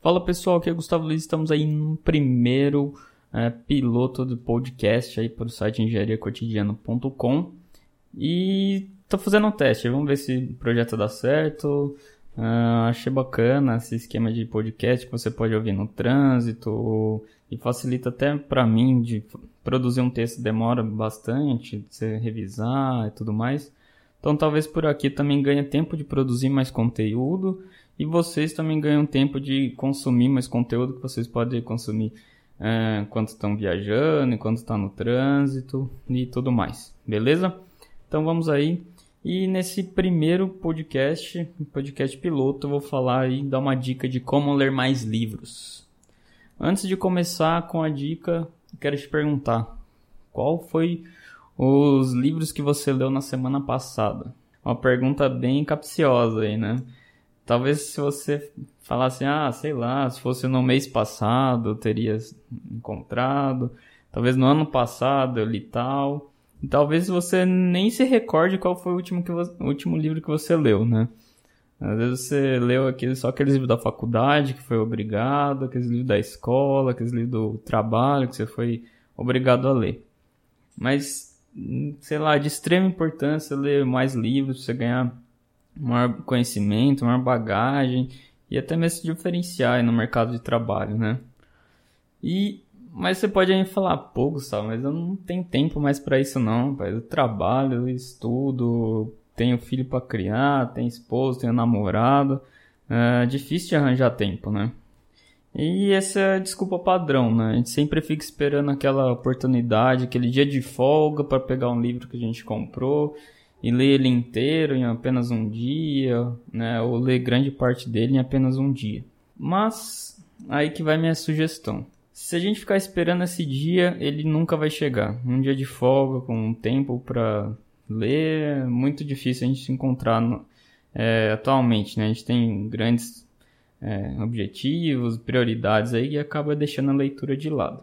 Fala pessoal, aqui é Gustavo Luiz, estamos aí no primeiro é, piloto do podcast aí para o site engenhariacotidiano.com e tô fazendo um teste, vamos ver se o projeto dá certo. Uh, achei bacana esse esquema de podcast que você pode ouvir no trânsito e facilita até para mim de produzir um texto demora bastante, de você revisar e tudo mais. Então talvez por aqui também ganhe tempo de produzir mais conteúdo e vocês também ganham tempo de consumir mais conteúdo que vocês podem consumir é, enquanto estão viajando, enquanto estão no trânsito e tudo mais. Beleza? Então vamos aí. E nesse primeiro podcast, podcast piloto, eu vou falar e dar uma dica de como ler mais livros. Antes de começar com a dica, quero te perguntar: qual foi os livros que você leu na semana passada? Uma pergunta bem capciosa aí, né? Talvez se você falasse, ah, sei lá, se fosse no mês passado eu teria encontrado, talvez no ano passado eu li tal. E talvez você nem se recorde qual foi o último, que o último livro que você leu, né? Às vezes você leu aquele, só aqueles livros da faculdade que foi obrigado, aqueles livros da escola, aqueles livros do trabalho que você foi obrigado a ler. Mas sei lá, de extrema importância ler mais livros, você ganhar maior conhecimento, maior bagagem e até mesmo se diferenciar no mercado de trabalho, né? E mas você pode aí falar, pô, Gustavo, mas eu não tenho tempo mais para isso não, pai. Eu trabalho, eu estudo, tenho filho para criar, tenho esposo, tenho namorado. É difícil de arranjar tempo, né? E essa é a desculpa padrão, né? A gente sempre fica esperando aquela oportunidade, aquele dia de folga para pegar um livro que a gente comprou e ler ele inteiro em apenas um dia, né? Ou ler grande parte dele em apenas um dia. Mas aí que vai minha sugestão. Se a gente ficar esperando esse dia, ele nunca vai chegar. Um dia de folga com um tempo para ler, é muito difícil a gente se encontrar no, é, atualmente, né? A gente tem grandes é, objetivos, prioridades aí e acaba deixando a leitura de lado.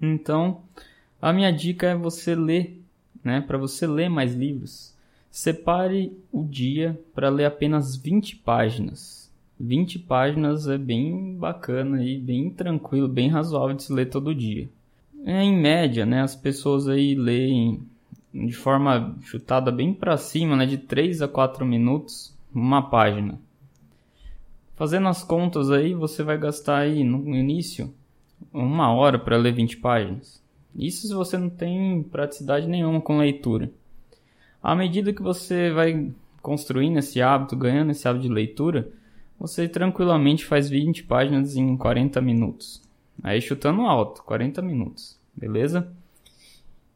Então, a minha dica é você ler, né? Para você ler mais livros, separe o dia para ler apenas 20 páginas. 20 páginas é bem bacana e bem tranquilo, bem razoável de se ler todo dia. É, em média, né, as pessoas aí leem de forma chutada bem para cima, né, de 3 a 4 minutos uma página. Fazendo as contas aí, você vai gastar aí no início uma hora para ler 20 páginas. Isso se você não tem praticidade nenhuma com leitura. À medida que você vai construindo esse hábito, ganhando esse hábito de leitura, você tranquilamente faz 20 páginas em 40 minutos. Aí chutando alto, 40 minutos, beleza?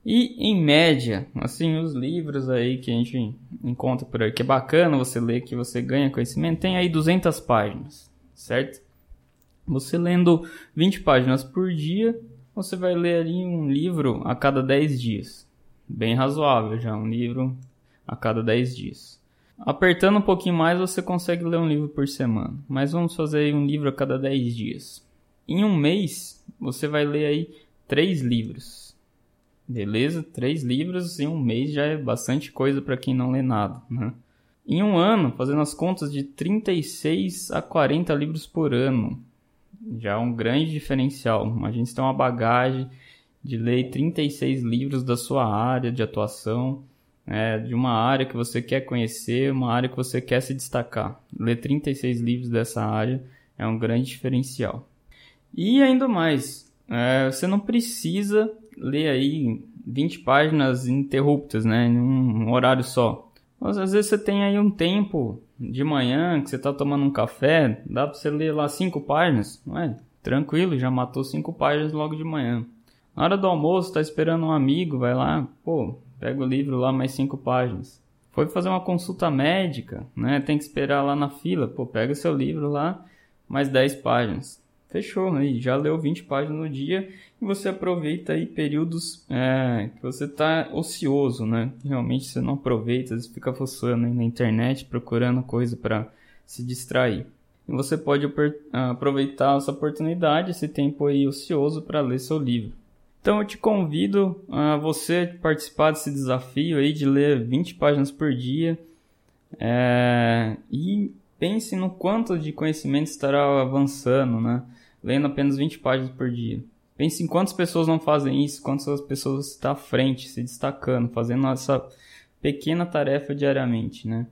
E em média, assim, os livros aí que a gente encontra por aí, que é bacana você ler, que você ganha conhecimento, tem aí 200 páginas, certo? Você lendo 20 páginas por dia, você vai ler ali um livro a cada 10 dias. Bem razoável já, um livro a cada 10 dias. Apertando um pouquinho mais, você consegue ler um livro por semana. Mas vamos fazer aí um livro a cada 10 dias. Em um mês, você vai ler aí 3 livros Beleza? Três livros em um mês já é bastante coisa para quem não lê nada, né? Em um ano, fazendo as contas de 36 a 40 livros por ano, já é um grande diferencial. A gente tem uma bagagem de ler 36 livros da sua área de atuação, é, de uma área que você quer conhecer, uma área que você quer se destacar. Ler 36 livros dessa área é um grande diferencial. E ainda mais, é, você não precisa ler aí 20 páginas ininterruptas, né? Em um horário só. Mas às vezes você tem aí um tempo de manhã que você está tomando um café, dá para você ler lá cinco páginas, não é? Tranquilo, já matou cinco páginas logo de manhã. Na hora do almoço, tá esperando um amigo, vai lá, pô, pega o livro lá mais cinco páginas. Foi fazer uma consulta médica, né? Tem que esperar lá na fila, pô, pega seu livro lá, mais 10 páginas. Fechou, aí já leu 20 páginas no dia e você aproveita aí períodos é, que você está ocioso, né? Realmente você não aproveita, você fica fuçando aí na internet procurando coisa para se distrair. E você pode aproveitar essa oportunidade, esse tempo aí ocioso para ler seu livro. Então eu te convido a você participar desse desafio aí de ler 20 páginas por dia. É, e pense no quanto de conhecimento estará avançando, né? Lendo apenas 20 páginas por dia. Pense em quantas pessoas não fazem isso, quantas pessoas estão à frente, se destacando, fazendo essa pequena tarefa diariamente, né?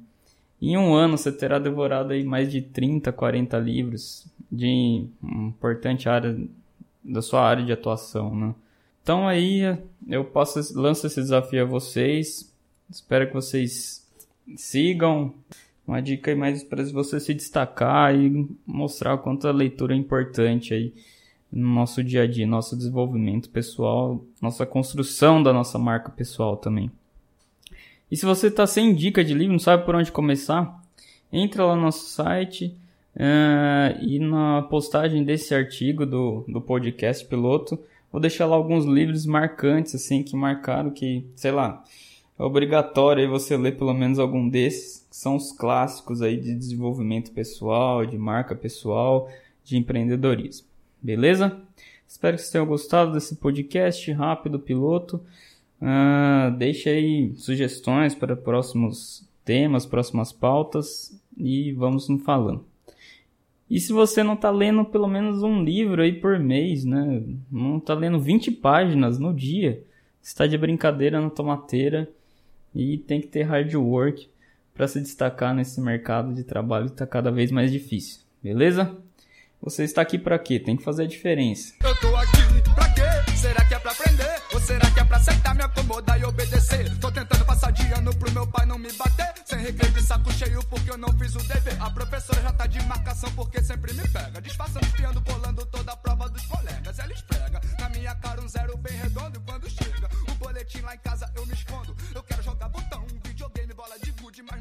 Em um ano você terá devorado aí mais de 30, 40 livros de importante área da sua área de atuação, né? Então aí eu posso lançar esse desafio a vocês. Espero que vocês sigam. Uma dica aí mais para você se destacar e mostrar o quanto a leitura é importante aí no nosso dia a dia, nosso desenvolvimento pessoal, nossa construção da nossa marca pessoal também. E se você está sem dica de livro, não sabe por onde começar, entra lá no nosso site uh, e na postagem desse artigo do, do podcast piloto, vou deixar lá alguns livros marcantes, assim, que marcaram que, sei lá, é obrigatório aí você ler pelo menos algum desses, que são os clássicos aí de desenvolvimento pessoal, de marca pessoal, de empreendedorismo. Beleza? Espero que vocês tenham gostado desse podcast rápido, piloto. Uh, deixe aí sugestões para próximos temas, próximas pautas e vamos nos falando. E se você não está lendo pelo menos um livro aí por mês, né? Não está lendo 20 páginas no dia, está de brincadeira na tomateira e tem que ter hard work para se destacar nesse mercado de trabalho que está cada vez mais difícil. Beleza? Você está aqui para quê? Tem que fazer a diferença. Eu tô me acomodar e obedecer? Tô tentando passar de ano pro meu pai não me bater. Sem recreio de saco cheio porque eu não fiz o dever. A professora já tá de marcação porque sempre me pega. Disfarçando, espiando, colando toda a prova dos colegas. Ela esfrega na minha cara um zero bem redondo. Quando chega o boletim lá em casa eu me escondo. Eu quero jogar botão, videogame, bola de gude, mas